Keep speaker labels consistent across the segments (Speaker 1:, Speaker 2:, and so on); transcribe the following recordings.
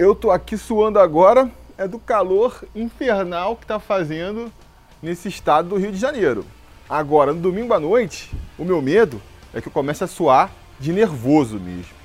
Speaker 1: Eu tô aqui suando agora, é do calor infernal que tá fazendo nesse estado do Rio de Janeiro. Agora, no domingo à noite, o meu medo é que eu comece a suar de nervoso mesmo.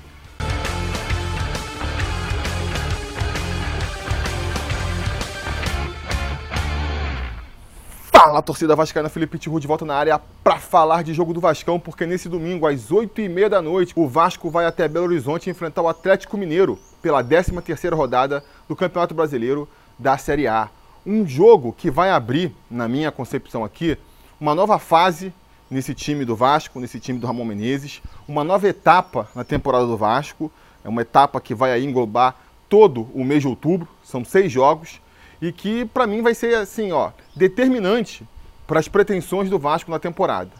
Speaker 1: Fala, torcida vascaína, Felipe Tiru de volta na área para falar de jogo do Vascão, porque nesse domingo, às 8h30 da noite, o Vasco vai até Belo Horizonte enfrentar o Atlético Mineiro pela 13ª rodada do Campeonato Brasileiro da Série A. Um jogo que vai abrir, na minha concepção aqui, uma nova fase nesse time do Vasco, nesse time do Ramon Menezes, uma nova etapa na temporada do Vasco, é uma etapa que vai englobar todo o mês de outubro, são seis jogos, e que para mim vai ser assim, ó, determinante para as pretensões do Vasco na temporada.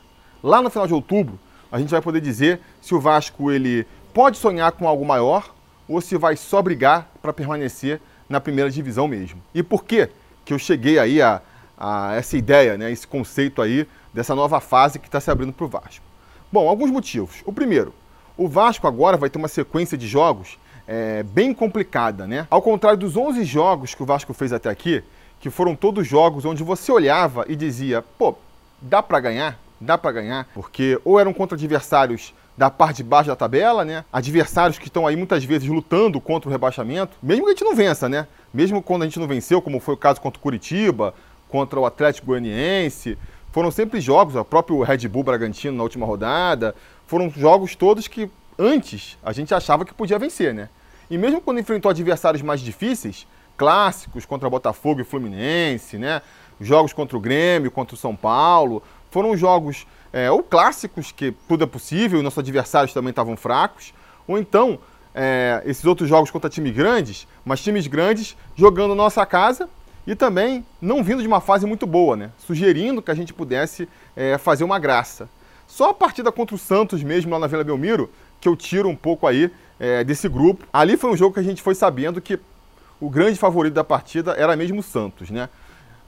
Speaker 1: Lá no final de outubro, a gente vai poder dizer se o Vasco ele pode sonhar com algo maior ou se vai só brigar para permanecer na primeira divisão mesmo. E por que que eu cheguei aí a, a essa ideia, né, esse conceito aí dessa nova fase que está se abrindo para o Vasco? Bom, alguns motivos. O primeiro, o Vasco agora vai ter uma sequência de jogos é, bem complicada, né? Ao contrário dos 11 jogos que o Vasco fez até aqui, que foram todos jogos onde você olhava e dizia, pô, dá para ganhar, dá para ganhar, porque ou eram contra adversários da parte de baixo da tabela, né? Adversários que estão aí muitas vezes lutando contra o rebaixamento, mesmo que a gente não vença, né? Mesmo quando a gente não venceu, como foi o caso contra o Curitiba, contra o Atlético Goianiense, foram sempre jogos, o próprio Red Bull Bragantino na última rodada, foram jogos todos que antes a gente achava que podia vencer, né? E mesmo quando enfrentou adversários mais difíceis, clássicos contra Botafogo e Fluminense, né? Jogos contra o Grêmio, contra o São Paulo, foram jogos é, ou clássicos, que tudo é possível, nossos adversários também estavam fracos, ou então é, esses outros jogos contra times grandes, mas times grandes jogando nossa casa e também não vindo de uma fase muito boa, né? Sugerindo que a gente pudesse é, fazer uma graça. Só a partida contra o Santos mesmo lá na Vila Belmiro que eu tiro um pouco aí é, desse grupo. Ali foi um jogo que a gente foi sabendo que o grande favorito da partida era mesmo o Santos, né?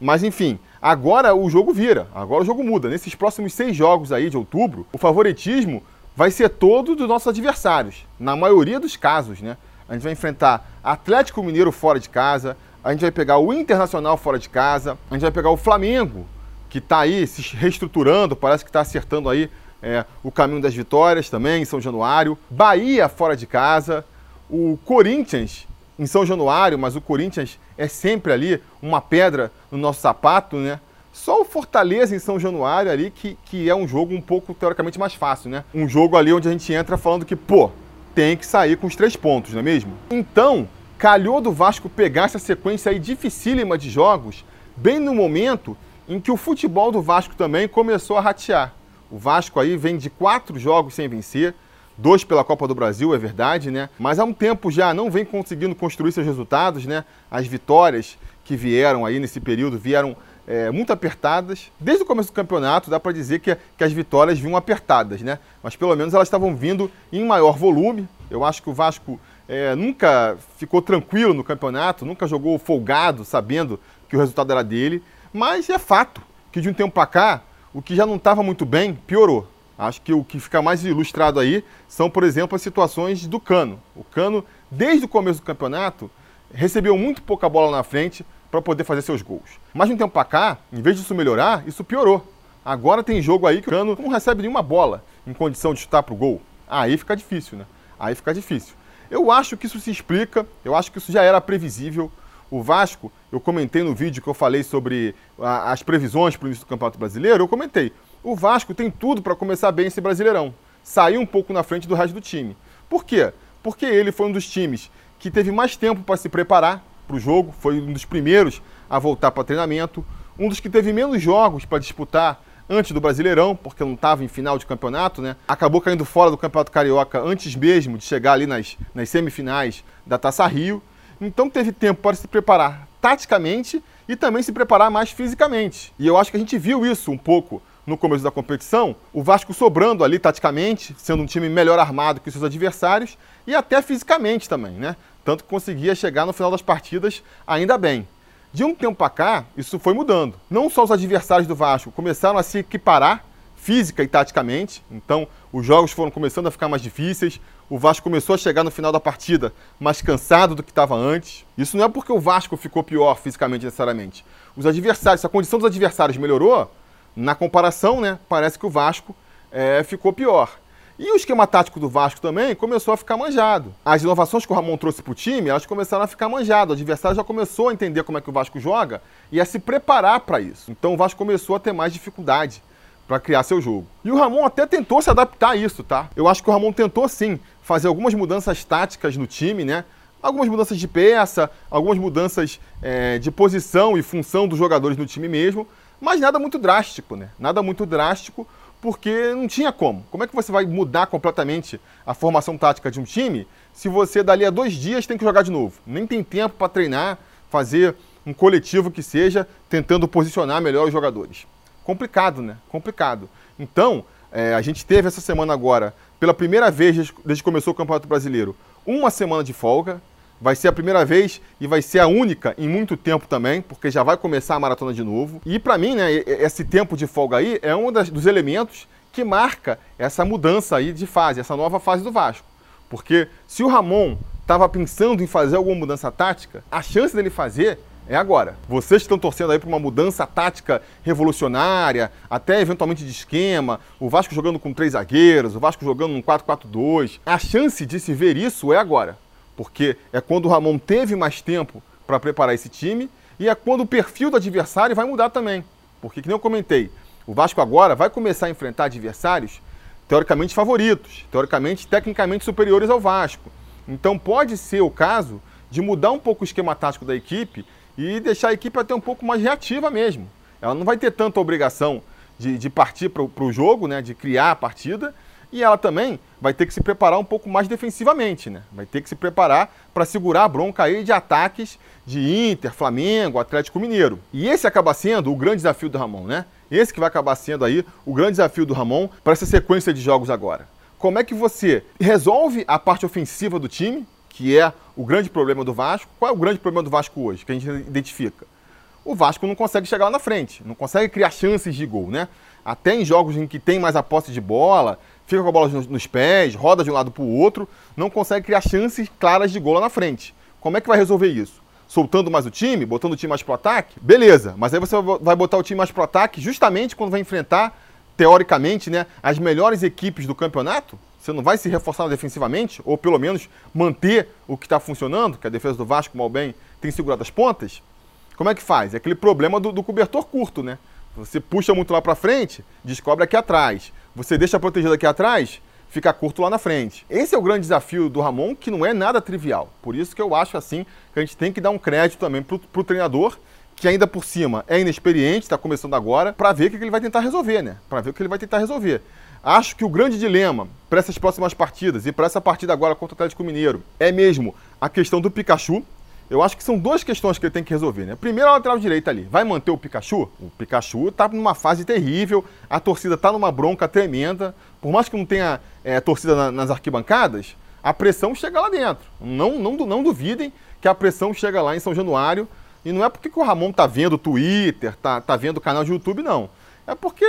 Speaker 1: Mas enfim, agora o jogo vira, agora o jogo muda. Nesses próximos seis jogos aí de outubro, o favoritismo vai ser todo dos nossos adversários, na maioria dos casos, né? A gente vai enfrentar Atlético Mineiro fora de casa, a gente vai pegar o Internacional fora de casa, a gente vai pegar o Flamengo, que está aí se reestruturando, parece que está acertando aí é, o caminho das vitórias também em São Januário, Bahia fora de casa, o Corinthians em São Januário, mas o Corinthians é sempre ali uma pedra no nosso sapato, né? Só o Fortaleza em São Januário ali que, que é um jogo um pouco teoricamente mais fácil, né? Um jogo ali onde a gente entra falando que, pô, tem que sair com os três pontos, não é mesmo? Então, calhou do Vasco pegar essa sequência aí dificílima de jogos, bem no momento em que o futebol do Vasco também começou a ratear. O Vasco aí vem de quatro jogos sem vencer, dois pela Copa do Brasil, é verdade, né? Mas há um tempo já não vem conseguindo construir seus resultados, né? As vitórias que vieram aí nesse período vieram é, muito apertadas. Desde o começo do campeonato, dá para dizer que, que as vitórias vinham apertadas, né? Mas pelo menos elas estavam vindo em maior volume. Eu acho que o Vasco é, nunca ficou tranquilo no campeonato, nunca jogou folgado, sabendo que o resultado era dele. Mas é fato que de um tempo para cá o que já não estava muito bem piorou. Acho que o que fica mais ilustrado aí são, por exemplo, as situações do Cano. O Cano, desde o começo do campeonato, recebeu muito pouca bola na frente para poder fazer seus gols. Mas de um tempo para cá, em vez disso melhorar, isso piorou. Agora tem jogo aí que o Cano não recebe nenhuma bola em condição de chutar para o gol. Aí fica difícil, né? Aí fica difícil. Eu acho que isso se explica, eu acho que isso já era previsível. O Vasco, eu comentei no vídeo que eu falei sobre as previsões para o início do Campeonato Brasileiro, eu comentei. O Vasco tem tudo para começar bem esse Brasileirão. Sair um pouco na frente do resto do time. Por quê? Porque ele foi um dos times que teve mais tempo para se preparar para o jogo, foi um dos primeiros a voltar para treinamento, um dos que teve menos jogos para disputar antes do Brasileirão, porque não estava em final de campeonato, né? Acabou caindo fora do Campeonato Carioca antes mesmo de chegar ali nas, nas semifinais da Taça Rio. Então teve tempo para se preparar taticamente e também se preparar mais fisicamente. E eu acho que a gente viu isso um pouco no começo da competição, o Vasco sobrando ali taticamente, sendo um time melhor armado que seus adversários e até fisicamente também, né? Tanto que conseguia chegar no final das partidas ainda bem. De um tempo para cá, isso foi mudando. Não só os adversários do Vasco começaram a se equiparar física e taticamente, então os jogos foram começando a ficar mais difíceis, o Vasco começou a chegar no final da partida mais cansado do que estava antes. Isso não é porque o Vasco ficou pior fisicamente necessariamente. Os adversários, a condição dos adversários melhorou, na comparação, né, parece que o Vasco é, ficou pior. E o esquema tático do Vasco também começou a ficar manjado. As inovações que o Ramon trouxe para o time, elas começaram a ficar manjado. O adversário já começou a entender como é que o Vasco joga e a se preparar para isso. Então o Vasco começou a ter mais dificuldade para criar seu jogo. E o Ramon até tentou se adaptar a isso, tá? Eu acho que o Ramon tentou sim fazer algumas mudanças táticas no time, né? Algumas mudanças de peça, algumas mudanças é, de posição e função dos jogadores no time mesmo, mas nada muito drástico, né? Nada muito drástico porque não tinha como. Como é que você vai mudar completamente a formação tática de um time se você dali a dois dias tem que jogar de novo? Nem tem tempo para treinar, fazer um coletivo que seja, tentando posicionar melhor os jogadores. Complicado, né? Complicado. Então, é, a gente teve essa semana agora, pela primeira vez desde, que começou o Campeonato Brasileiro, uma semana de folga. Vai ser a primeira vez e vai ser a única em muito tempo também, porque já vai começar a maratona de novo. E para mim, né, esse tempo de folga aí é um das, dos elementos que marca essa mudança aí de fase, essa nova fase do Vasco. Porque se o Ramon estava pensando em fazer alguma mudança tática, a chance dele fazer é agora. Vocês estão torcendo aí para uma mudança tática revolucionária, até eventualmente de esquema, o Vasco jogando com três zagueiros, o Vasco jogando um 4-4-2, a chance de se ver isso é agora porque é quando o Ramon teve mais tempo para preparar esse time e é quando o perfil do adversário vai mudar também. Porque, que nem eu comentei, o Vasco agora vai começar a enfrentar adversários teoricamente favoritos, teoricamente tecnicamente superiores ao Vasco. Então pode ser o caso de mudar um pouco o esquema tático da equipe e deixar a equipe até um pouco mais reativa mesmo. Ela não vai ter tanta obrigação de, de partir para o jogo, né, de criar a partida, e ela também vai ter que se preparar um pouco mais defensivamente, né? Vai ter que se preparar para segurar a bronca aí de ataques de Inter, Flamengo, Atlético Mineiro. E esse acaba sendo o grande desafio do Ramon, né? Esse que vai acabar sendo aí o grande desafio do Ramon para essa sequência de jogos agora. Como é que você resolve a parte ofensiva do time, que é o grande problema do Vasco? Qual é o grande problema do Vasco hoje, que a gente identifica? O Vasco não consegue chegar lá na frente, não consegue criar chances de gol, né? Até em jogos em que tem mais a posse de bola, fica com a bola nos, pés, roda de um lado para o outro, não consegue criar chances claras de gol lá na frente. Como é que vai resolver isso? Soltando mais o time, botando o time mais pro ataque? Beleza, mas aí você vai botar o time mais pro ataque justamente quando vai enfrentar, teoricamente, né, as melhores equipes do campeonato? Você não vai se reforçar defensivamente, ou pelo menos manter o que está funcionando, que a defesa do Vasco, mal bem, tem segurado as pontas? Como é que faz? É aquele problema do, do cobertor curto, né? Você puxa muito lá para frente, descobre aqui atrás. Você deixa protegido aqui atrás, fica curto lá na frente. Esse é o grande desafio do Ramon, que não é nada trivial. Por isso que eu acho assim que a gente tem que dar um crédito também para o treinador, que ainda por cima é inexperiente, está começando agora, para ver o que ele vai tentar resolver, né? Para ver o que ele vai tentar resolver. Acho que o grande dilema para essas próximas partidas e para essa partida agora contra o Atlético Mineiro é mesmo a questão do Pikachu, eu acho que são duas questões que ele tem que resolver, né? Primeiro, a lateral direita ali. Vai manter o Pikachu? O Pikachu tá numa fase terrível, a torcida tá numa bronca tremenda. Por mais que não tenha é, torcida na, nas arquibancadas, a pressão chega lá dentro. Não, não, não duvidem que a pressão chega lá em São Januário. E não é porque o Ramon tá vendo o Twitter, tá, tá vendo o canal de YouTube, não. É porque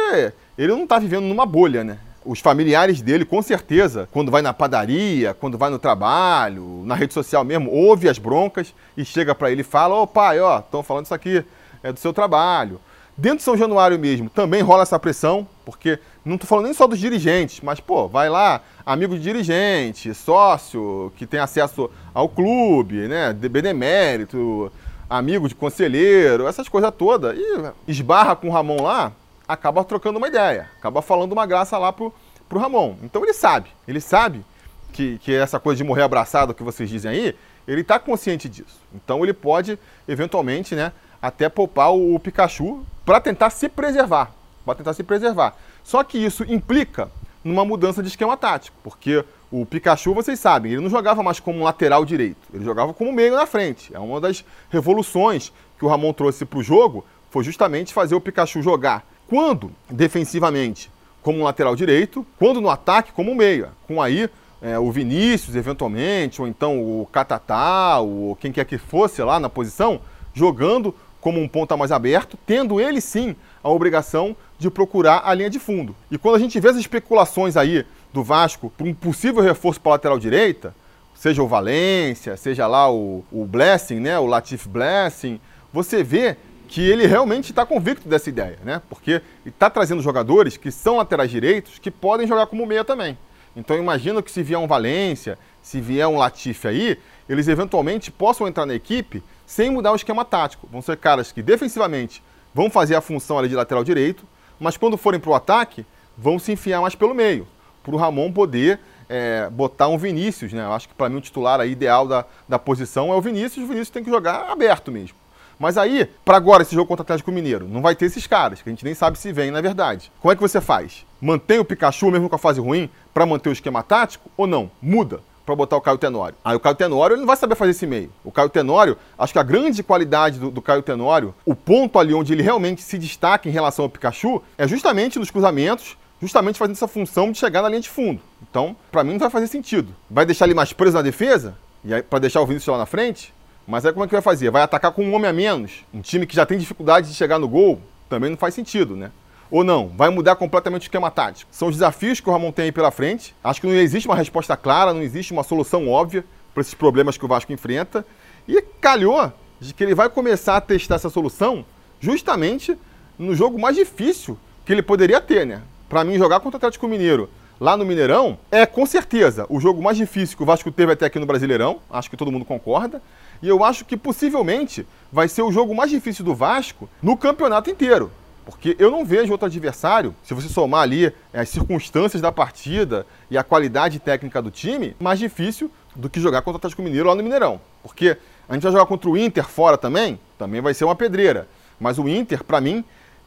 Speaker 1: ele não tá vivendo numa bolha, né? Os familiares dele, com certeza, quando vai na padaria, quando vai no trabalho, na rede social mesmo, ouve as broncas e chega para ele e fala: Ô oh, pai, ó, estão falando isso aqui, é do seu trabalho. Dentro de São Januário mesmo, também rola essa pressão, porque não estou falando nem só dos dirigentes, mas, pô, vai lá, amigo de dirigente, sócio, que tem acesso ao clube, né, de benemérito, amigo de conselheiro, essas coisas todas, e esbarra com o Ramon lá, acaba trocando uma ideia, acaba falando uma graça lá pro, pro Ramon. Então ele sabe, ele sabe que, que essa coisa de morrer abraçado que vocês dizem aí, ele está consciente disso. Então ele pode, eventualmente, né, até poupar o, o Pikachu para tentar se preservar. Para tentar se preservar. Só que isso implica numa mudança de esquema tático, porque o Pikachu, vocês sabem, ele não jogava mais como um lateral direito, ele jogava como meio na frente. É uma das revoluções que o Ramon trouxe para o jogo, foi justamente fazer o Pikachu jogar quando defensivamente, como um lateral direito, quando no ataque, como meia. Com aí é, o Vinícius, eventualmente, ou então o Catatá, ou quem quer que fosse lá na posição, jogando como um ponta mais aberto, tendo ele sim a obrigação de procurar a linha de fundo. E quando a gente vê as especulações aí do Vasco para um possível reforço para a lateral direita, seja o Valência, seja lá o, o Blessing, né, o Latif Blessing, você vê que ele realmente está convicto dessa ideia, né? Porque está trazendo jogadores que são laterais direitos que podem jogar como meia também. Então imagino que se vier um Valência, se vier um Latifi aí, eles eventualmente possam entrar na equipe sem mudar o esquema tático. Vão ser caras que defensivamente vão fazer a função ali de lateral direito, mas quando forem para o ataque, vão se enfiar mais pelo meio, para o Ramon poder é, botar um Vinícius, né? Eu acho que para mim o titular ideal da, da posição é o Vinícius, o Vinícius tem que jogar aberto mesmo. Mas aí, para agora, esse jogo contra o Atlético Mineiro, não vai ter esses caras, que a gente nem sabe se vem, na verdade. Como é que você faz? Mantém o Pikachu mesmo com a fase ruim para manter o esquema tático ou não? Muda para botar o Caio Tenório. Aí o Caio Tenório ele não vai saber fazer esse meio. O Caio Tenório, acho que a grande qualidade do, do Caio Tenório, o ponto ali onde ele realmente se destaca em relação ao Pikachu, é justamente nos cruzamentos, justamente fazendo essa função de chegar na linha de fundo. Então, para mim não vai fazer sentido. Vai deixar ele mais preso na defesa, e para deixar o Vinícius lá na frente, mas aí como é que vai fazer? Vai atacar com um homem a menos? Um time que já tem dificuldade de chegar no gol? Também não faz sentido, né? Ou não? Vai mudar completamente o esquema tático? São os desafios que o Ramon tem aí pela frente. Acho que não existe uma resposta clara, não existe uma solução óbvia para esses problemas que o Vasco enfrenta. E calhou de que ele vai começar a testar essa solução justamente no jogo mais difícil que ele poderia ter, né? Para mim, jogar contra o Atlético Mineiro lá no Mineirão é com certeza o jogo mais difícil que o Vasco teve até aqui no Brasileirão. Acho que todo mundo concorda. E eu acho que possivelmente vai ser o jogo mais difícil do Vasco no campeonato inteiro. Porque eu não vejo outro adversário, se você somar ali é, as circunstâncias da partida e a qualidade técnica do time, mais difícil do que jogar contra o Atlético Mineiro lá no Mineirão. Porque a gente vai jogar contra o Inter fora também, também vai ser uma pedreira. Mas o Inter, para mim,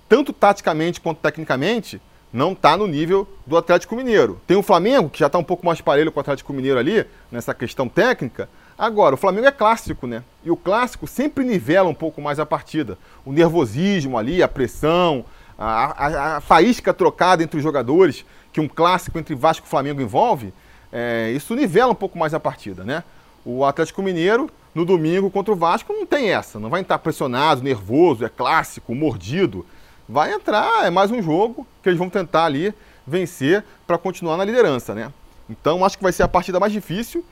Speaker 1: tanto taticamente quanto tecnicamente, não está no nível do Atlético Mineiro. Tem o Flamengo, que já está um pouco mais parelho com o Atlético Mineiro ali, nessa questão técnica, Agora, o Flamengo é clássico, né? E o clássico sempre nivela um pouco mais a partida. O nervosismo ali, a pressão, a, a, a faísca trocada entre os jogadores, que um clássico entre Vasco e Flamengo envolve, é, isso nivela um pouco mais a partida, né? O Atlético Mineiro, no domingo contra o Vasco, não tem essa. Não vai estar pressionado, nervoso, é clássico, mordido. Vai entrar, é mais um jogo que eles vão tentar ali vencer para continuar na liderança, né? Então, acho que vai ser a partida mais difícil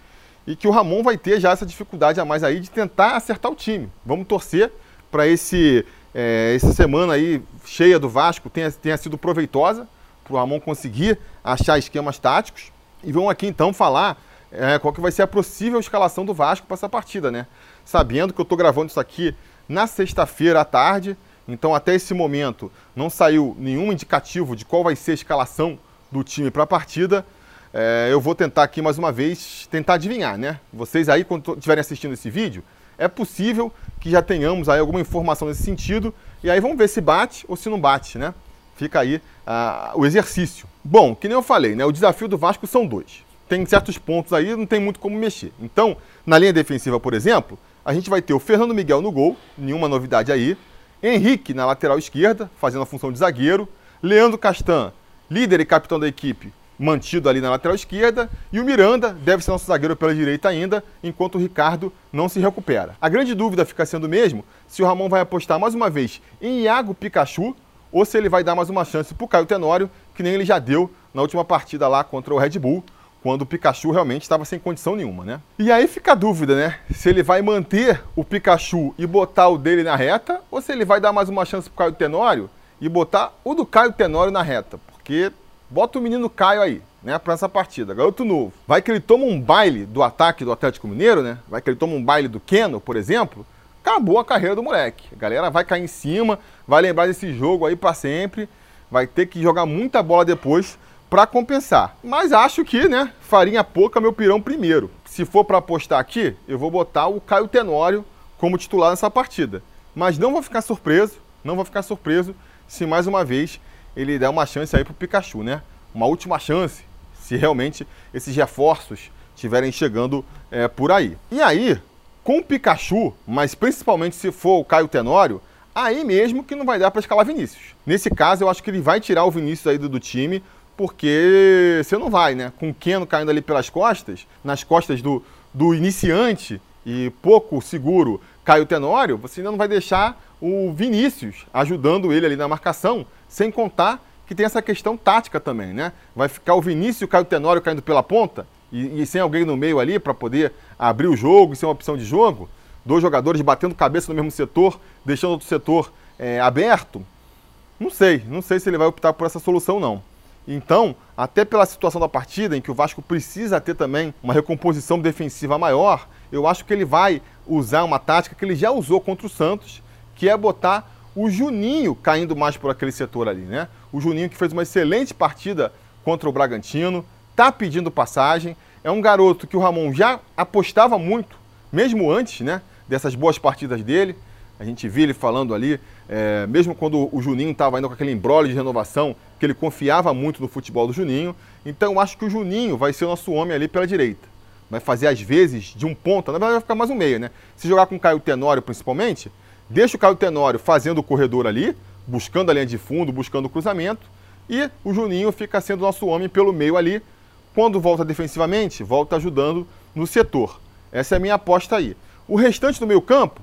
Speaker 1: e que o Ramon vai ter já essa dificuldade a mais aí de tentar acertar o time. Vamos torcer para esse é, essa semana aí cheia do Vasco tenha, tenha sido proveitosa para o Ramon conseguir achar esquemas táticos. E vamos aqui então falar é, qual que vai ser a possível escalação do Vasco para essa partida, né? Sabendo que eu estou gravando isso aqui na sexta-feira à tarde, então até esse momento não saiu nenhum indicativo de qual vai ser a escalação do time para a partida. É, eu vou tentar aqui mais uma vez tentar adivinhar, né? Vocês aí, quando estiverem assistindo esse vídeo, é possível que já tenhamos aí alguma informação nesse sentido. E aí vamos ver se bate ou se não bate, né? Fica aí uh, o exercício. Bom, que nem eu falei, né? O desafio do Vasco são dois. Tem certos pontos aí, não tem muito como mexer. Então, na linha defensiva, por exemplo, a gente vai ter o Fernando Miguel no gol, nenhuma novidade aí. Henrique na lateral esquerda, fazendo a função de zagueiro. Leandro Castan, líder e capitão da equipe, mantido ali na lateral esquerda, e o Miranda deve ser nosso zagueiro pela direita ainda, enquanto o Ricardo não se recupera. A grande dúvida fica sendo mesmo se o Ramon vai apostar mais uma vez em Iago Pikachu ou se ele vai dar mais uma chance para o Caio Tenório, que nem ele já deu na última partida lá contra o Red Bull, quando o Pikachu realmente estava sem condição nenhuma, né? E aí fica a dúvida, né? Se ele vai manter o Pikachu e botar o dele na reta, ou se ele vai dar mais uma chance para o Caio Tenório e botar o do Caio Tenório na reta, porque Bota o menino Caio aí, né, para essa partida. Garoto novo. Vai que ele toma um baile do ataque do Atlético Mineiro, né? Vai que ele toma um baile do Keno, por exemplo. Acabou a carreira do moleque. A galera vai cair em cima, vai lembrar desse jogo aí para sempre. Vai ter que jogar muita bola depois para compensar. Mas acho que, né, farinha pouca meu pirão primeiro. Se for para apostar aqui, eu vou botar o Caio Tenório como titular nessa partida. Mas não vou ficar surpreso, não vou ficar surpreso se mais uma vez ele dá uma chance aí para o Pikachu, né? Uma última chance, se realmente esses reforços estiverem chegando é, por aí. E aí, com o Pikachu, mas principalmente se for o Caio Tenório, aí mesmo que não vai dar para escalar Vinícius. Nesse caso, eu acho que ele vai tirar o Vinícius aí do, do time, porque você não vai, né? Com o Keno caindo ali pelas costas, nas costas do, do iniciante e pouco seguro Caio Tenório, você ainda não vai deixar o Vinícius ajudando ele ali na marcação sem contar que tem essa questão tática também, né? Vai ficar o Vinícius e o Caio Tenório caindo pela ponta e, e sem alguém no meio ali para poder abrir o jogo e ser uma opção de jogo. Dois jogadores batendo cabeça no mesmo setor, deixando outro setor é, aberto. Não sei, não sei se ele vai optar por essa solução não. Então, até pela situação da partida, em que o Vasco precisa ter também uma recomposição defensiva maior, eu acho que ele vai usar uma tática que ele já usou contra o Santos, que é botar o Juninho caindo mais por aquele setor ali, né? O Juninho que fez uma excelente partida contra o Bragantino, tá pedindo passagem, é um garoto que o Ramon já apostava muito, mesmo antes, né, dessas boas partidas dele. A gente viu ele falando ali, é, mesmo quando o Juninho estava ainda com aquele embrolho de renovação, que ele confiava muito no futebol do Juninho. Então acho que o Juninho vai ser o nosso homem ali pela direita. Vai fazer às vezes de um ponta, na verdade vai ficar mais um meio, né? Se jogar com o Caio Tenório principalmente, deixa o Caio Tenório fazendo o corredor ali, buscando a linha de fundo, buscando o cruzamento, e o Juninho fica sendo nosso homem pelo meio ali. Quando volta defensivamente, volta ajudando no setor. Essa é a minha aposta aí. O restante do meio campo,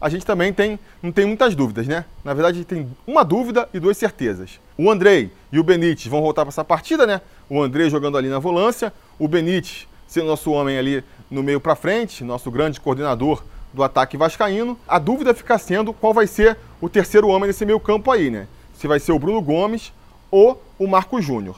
Speaker 1: a gente também tem, não tem muitas dúvidas, né? Na verdade, tem uma dúvida e duas certezas. O Andrei e o Benítez vão voltar para essa partida, né? O Andrei jogando ali na volância, o Benítez sendo nosso homem ali no meio para frente, nosso grande coordenador do ataque vascaíno. A dúvida fica sendo qual vai ser o terceiro homem desse meio campo aí, né? Se vai ser o Bruno Gomes ou o Marco Júnior.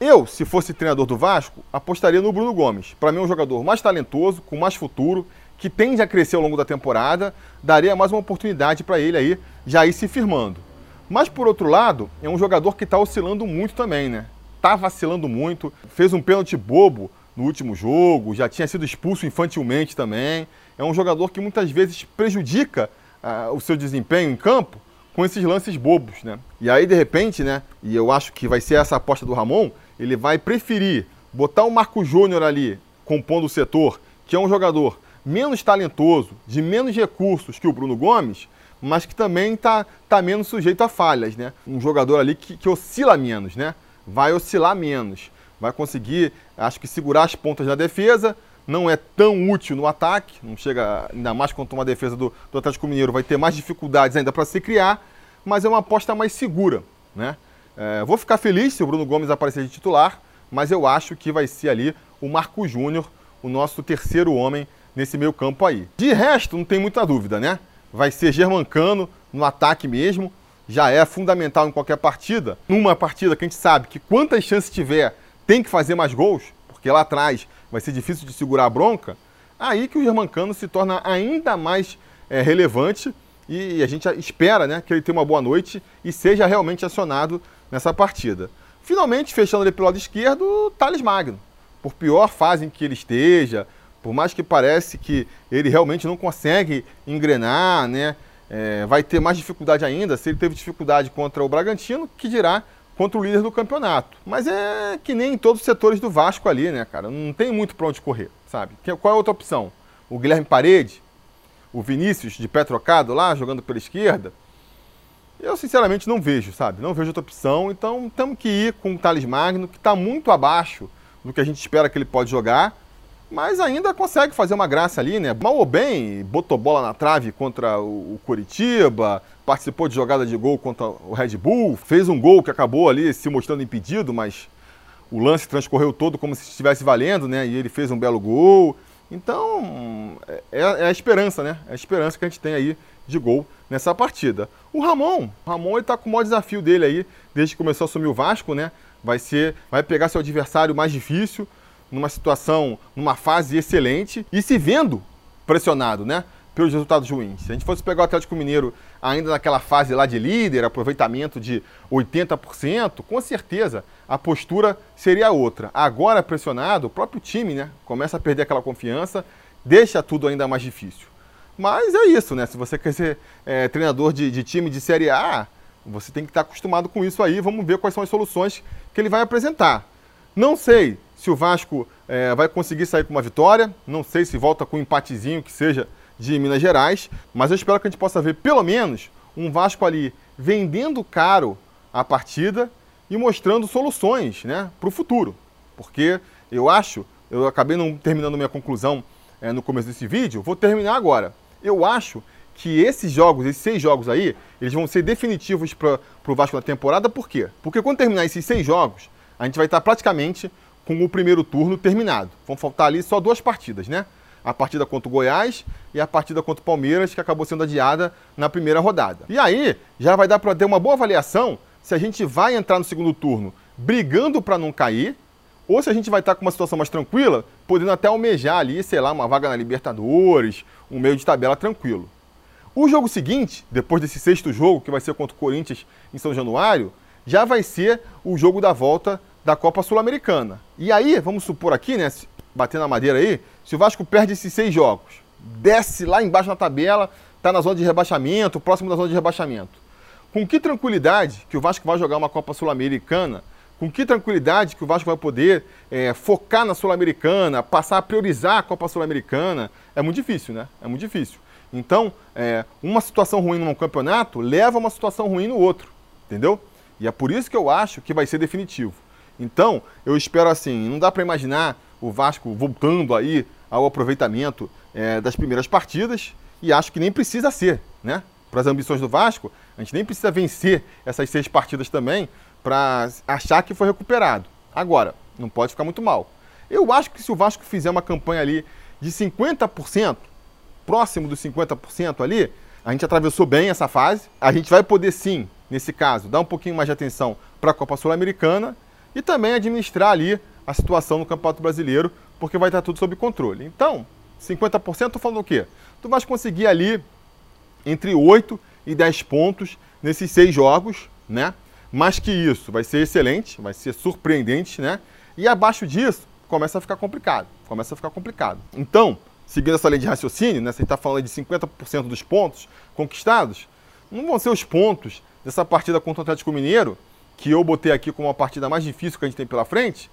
Speaker 1: Eu, se fosse treinador do Vasco, apostaria no Bruno Gomes. Para mim é um jogador mais talentoso, com mais futuro, que tende a crescer ao longo da temporada, daria mais uma oportunidade para ele aí já ir se firmando. Mas por outro lado, é um jogador que está oscilando muito também, né? Tá vacilando muito, fez um pênalti bobo no último jogo, já tinha sido expulso infantilmente também é um jogador que muitas vezes prejudica uh, o seu desempenho em campo com esses lances bobos, né? E aí, de repente, né, e eu acho que vai ser essa aposta do Ramon, ele vai preferir botar o Marco Júnior ali compondo o setor, que é um jogador menos talentoso, de menos recursos que o Bruno Gomes, mas que também está tá menos sujeito a falhas, né? Um jogador ali que, que oscila menos, né? Vai oscilar menos, vai conseguir, acho que segurar as pontas da defesa, não é tão útil no ataque, não chega, ainda mais quanto uma defesa do, do Atlético Mineiro vai ter mais dificuldades ainda para se criar, mas é uma aposta mais segura. Né? É, vou ficar feliz se o Bruno Gomes aparecer de titular, mas eu acho que vai ser ali o Marco Júnior, o nosso terceiro homem nesse meio campo aí. De resto, não tem muita dúvida, né? Vai ser Germancano no ataque mesmo, já é fundamental em qualquer partida. Numa partida que a gente sabe que quantas chances tiver, tem que fazer mais gols, porque lá atrás vai ser difícil de segurar a bronca, aí que o Germancano se torna ainda mais é, relevante e a gente espera né, que ele tenha uma boa noite e seja realmente acionado nessa partida. Finalmente, fechando ele pelo lado esquerdo, o Thales Magno. Por pior fase em que ele esteja, por mais que parece que ele realmente não consegue engrenar, né, é, vai ter mais dificuldade ainda. Se ele teve dificuldade contra o Bragantino, que dirá contra o líder do campeonato. Mas é que nem em todos os setores do Vasco ali, né, cara? Não tem muito para onde correr, sabe? Qual é a outra opção? O Guilherme Parede, o Vinícius de pé trocado lá, jogando pela esquerda. Eu, sinceramente, não vejo, sabe? Não vejo outra opção. Então, temos que ir com o Thales Magno, que está muito abaixo do que a gente espera que ele pode jogar mas ainda consegue fazer uma graça ali, né? Mal ou bem, botou bola na trave contra o Curitiba, participou de jogada de gol contra o Red Bull, fez um gol que acabou ali se mostrando impedido, mas o lance transcorreu todo como se estivesse valendo, né? E ele fez um belo gol. Então, é, é a esperança, né? É a esperança que a gente tem aí de gol nessa partida. O Ramon, o Ramon ele tá com o maior desafio dele aí, desde que começou a assumir o Vasco, né? Vai ser, vai pegar seu adversário mais difícil, numa situação, numa fase excelente e se vendo pressionado, né? Pelos resultados ruins. Se a gente fosse pegar o Atlético Mineiro ainda naquela fase lá de líder, aproveitamento de 80%, com certeza a postura seria outra. Agora pressionado, o próprio time, né? Começa a perder aquela confiança, deixa tudo ainda mais difícil. Mas é isso, né? Se você quer ser é, treinador de, de time de Série A, você tem que estar acostumado com isso aí. Vamos ver quais são as soluções que ele vai apresentar. Não sei se o Vasco é, vai conseguir sair com uma vitória. Não sei se volta com um empatezinho que seja de Minas Gerais, mas eu espero que a gente possa ver pelo menos um Vasco ali vendendo caro a partida e mostrando soluções né, para o futuro. Porque eu acho, eu acabei não terminando minha conclusão é, no começo desse vídeo, vou terminar agora. Eu acho que esses jogos, esses seis jogos aí, eles vão ser definitivos para o Vasco na temporada. Por quê? Porque quando terminar esses seis jogos, a gente vai estar praticamente com o primeiro turno terminado. Vão faltar ali só duas partidas, né? A partida contra o Goiás e a partida contra o Palmeiras, que acabou sendo adiada na primeira rodada. E aí, já vai dar para ter uma boa avaliação se a gente vai entrar no segundo turno brigando para não cair, ou se a gente vai estar com uma situação mais tranquila, podendo até almejar ali, sei lá, uma vaga na Libertadores, um meio de tabela tranquilo. O jogo seguinte, depois desse sexto jogo, que vai ser contra o Corinthians em São Januário, já vai ser o jogo da volta da Copa Sul-Americana. E aí, vamos supor aqui, né, batendo na madeira aí, se o Vasco perde esses seis jogos, desce lá embaixo na tabela, está na zona de rebaixamento, próximo da zona de rebaixamento. Com que tranquilidade que o Vasco vai jogar uma Copa Sul-Americana com que tranquilidade que o Vasco vai poder é, focar na Sul-Americana, passar a priorizar a Copa Sul-Americana, é muito difícil, né? É muito difícil. Então, é, uma situação ruim num campeonato leva a uma situação ruim no outro, entendeu? E é por isso que eu acho que vai ser definitivo. Então, eu espero assim, não dá para imaginar o Vasco voltando aí ao aproveitamento é, das primeiras partidas e acho que nem precisa ser, né? Para as ambições do Vasco, a gente nem precisa vencer essas seis partidas também para achar que foi recuperado. Agora, não pode ficar muito mal. Eu acho que se o Vasco fizer uma campanha ali de 50%, próximo dos 50% ali, a gente atravessou bem essa fase. A gente vai poder sim, nesse caso, dar um pouquinho mais de atenção para a Copa Sul-Americana e também administrar ali a situação no Campeonato Brasileiro, porque vai estar tudo sob controle. Então, 50% estou falando o quê? Tu vais conseguir ali entre 8 e 10 pontos nesses seis jogos, né? Mais que isso, vai ser excelente, vai ser surpreendente, né? E abaixo disso, começa a ficar complicado. Começa a ficar complicado. Então, seguindo essa lei de raciocínio, né? Você está falando de 50% dos pontos conquistados, não vão ser os pontos dessa partida contra o Atlético Mineiro, que eu botei aqui como a partida mais difícil que a gente tem pela frente,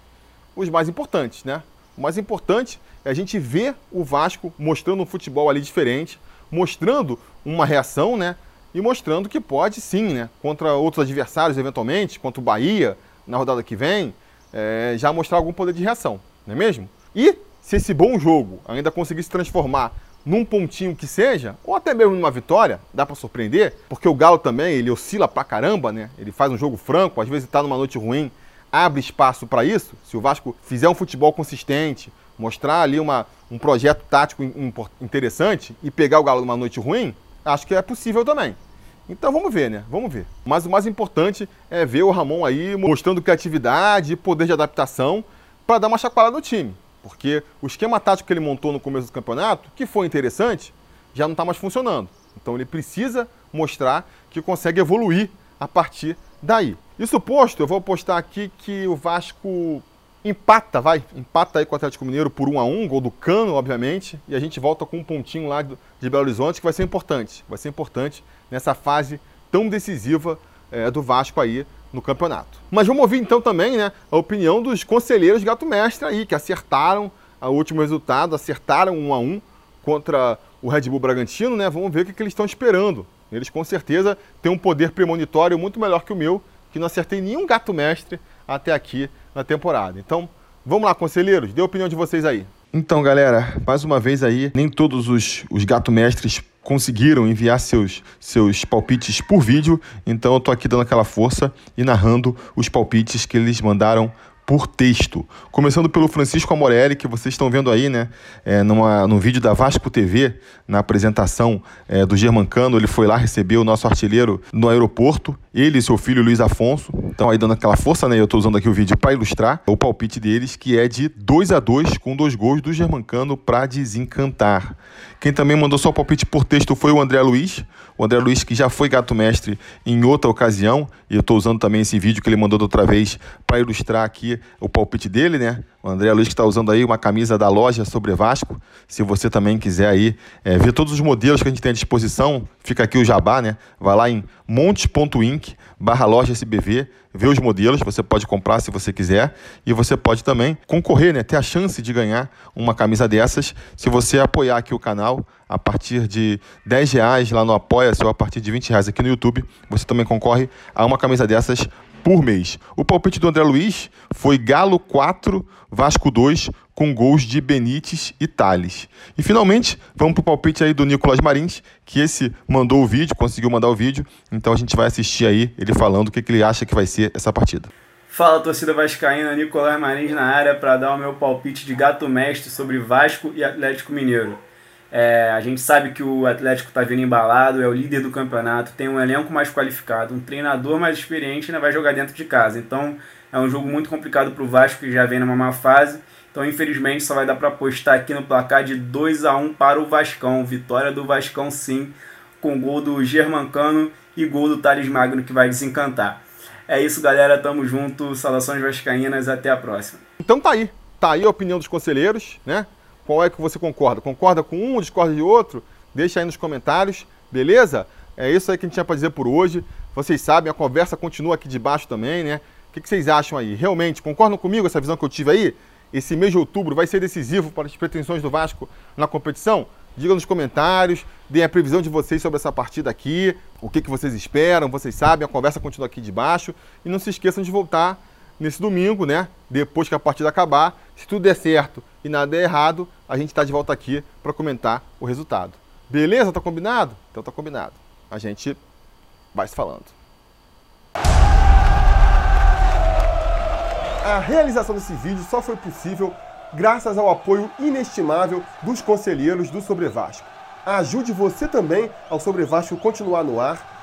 Speaker 1: os mais importantes, né? O mais importante é a gente ver o Vasco mostrando um futebol ali diferente, mostrando uma reação, né? e mostrando que pode sim, né, contra outros adversários eventualmente, contra o Bahia na rodada que vem, é, já mostrar algum poder de reação, não é mesmo? E se esse bom jogo ainda conseguir se transformar num pontinho que seja, ou até mesmo numa vitória, dá para surpreender, porque o Galo também, ele oscila pra caramba, né? Ele faz um jogo franco, às vezes tá numa noite ruim, abre espaço para isso. Se o Vasco fizer um futebol consistente, mostrar ali uma, um projeto tático interessante e pegar o Galo numa noite ruim, acho que é possível também. Então vamos ver, né? Vamos ver. Mas o mais importante é ver o Ramon aí mostrando criatividade e poder de adaptação para dar uma chacoalhada no time. Porque o esquema tático que ele montou no começo do campeonato, que foi interessante, já não está mais funcionando. Então ele precisa mostrar que consegue evoluir a partir daí. Isso posto, eu vou postar aqui que o Vasco empata, vai, empata aí com o Atlético Mineiro por 1 a 1 gol do Cano, obviamente, e a gente volta com um pontinho lá de Belo Horizonte que vai ser importante, vai ser importante nessa fase tão decisiva é, do Vasco aí no campeonato. Mas vamos ouvir então também, né, a opinião dos conselheiros Gato Mestre aí, que acertaram o último resultado, acertaram 1 a 1 contra o Red Bull Bragantino, né? Vamos ver o que, que eles estão esperando. Eles com certeza têm um poder premonitório muito melhor que o meu, que não acertei nenhum gato mestre até aqui na temporada. Então, vamos lá, conselheiros, dê a opinião de vocês aí. Então, galera, mais uma vez aí, nem todos os, os gato mestres conseguiram enviar seus, seus palpites por vídeo, então eu tô aqui dando aquela força e narrando os palpites que eles mandaram por texto. Começando pelo Francisco Amorelli, que vocês estão vendo aí, né? É, numa, no vídeo da Vasco TV, na apresentação é, do Germancano, ele foi lá receber o nosso artilheiro no aeroporto, ele e seu filho Luiz Afonso. Então, aí dando aquela força, né? Eu estou usando aqui o vídeo para ilustrar o palpite deles, que é de 2 a 2 com dois gols do Germancano para desencantar. Quem também mandou só palpite por texto foi o André Luiz. O André Luiz, que já foi gato mestre em outra ocasião, e eu estou usando também esse vídeo que ele mandou da outra vez para ilustrar aqui o palpite dele, né? O André Luiz que está usando aí uma camisa da loja sobre Vasco. Se você também quiser aí é, ver todos os modelos que a gente tem à disposição, fica aqui o jabá, né? Vai lá em montes.inc barra loja SBV, vê os modelos, você pode comprar se você quiser e você pode também concorrer, né? Ter a chance de ganhar uma camisa dessas se você apoiar aqui o canal a partir de 10 reais lá no Apoia-se ou a partir de 20 reais aqui no YouTube, você também concorre a uma camisa dessas por mês. O palpite do André Luiz foi Galo 4, Vasco 2, com gols de Benítez e Thales. E finalmente, vamos pro palpite aí do Nicolas Marins, que esse mandou o vídeo, conseguiu mandar o vídeo, então a gente vai assistir aí ele falando o que, que ele acha que vai ser essa partida.
Speaker 2: Fala torcida vascaína, Nicolas Marins na área para dar o meu palpite de gato mestre sobre Vasco e Atlético Mineiro. É, a gente sabe que o Atlético está vindo embalado, é o líder do campeonato, tem um elenco mais qualificado, um treinador mais experiente ainda vai jogar dentro de casa. Então é um jogo muito complicado para o Vasco que já vem numa má fase. Então infelizmente só vai dar para apostar aqui no placar de 2 a 1 para o Vascão. Vitória do Vascão sim, com gol do Germancano e gol do Thales Magno que vai desencantar. É isso, galera. Tamo junto. Saudações vascaínas. Até a próxima.
Speaker 1: Então tá aí. Tá aí a opinião dos conselheiros, né? Qual é que você concorda? Concorda com um, discorda de outro? Deixa aí nos comentários, beleza? É isso aí que a gente tinha para dizer por hoje. Vocês sabem, a conversa continua aqui de baixo também, né? O que, vocês acham aí? Realmente, concordam comigo essa visão que eu tive aí? Esse mês de outubro vai ser decisivo para as pretensões do Vasco na competição? Diga nos comentários, deem a previsão de vocês sobre essa partida aqui, o que, que vocês esperam, vocês sabem, a conversa continua aqui de baixo. E não se esqueçam de voltar nesse domingo, né? Depois que a partida acabar, se tudo der certo e nada der errado, a gente está de volta aqui para comentar o resultado. Beleza? Tá combinado? Então tá combinado. A gente vai se falando. A realização desse vídeo só foi possível graças ao apoio inestimável dos conselheiros do Sobre Vasco. Ajude você também ao Sobre Vasco continuar no ar,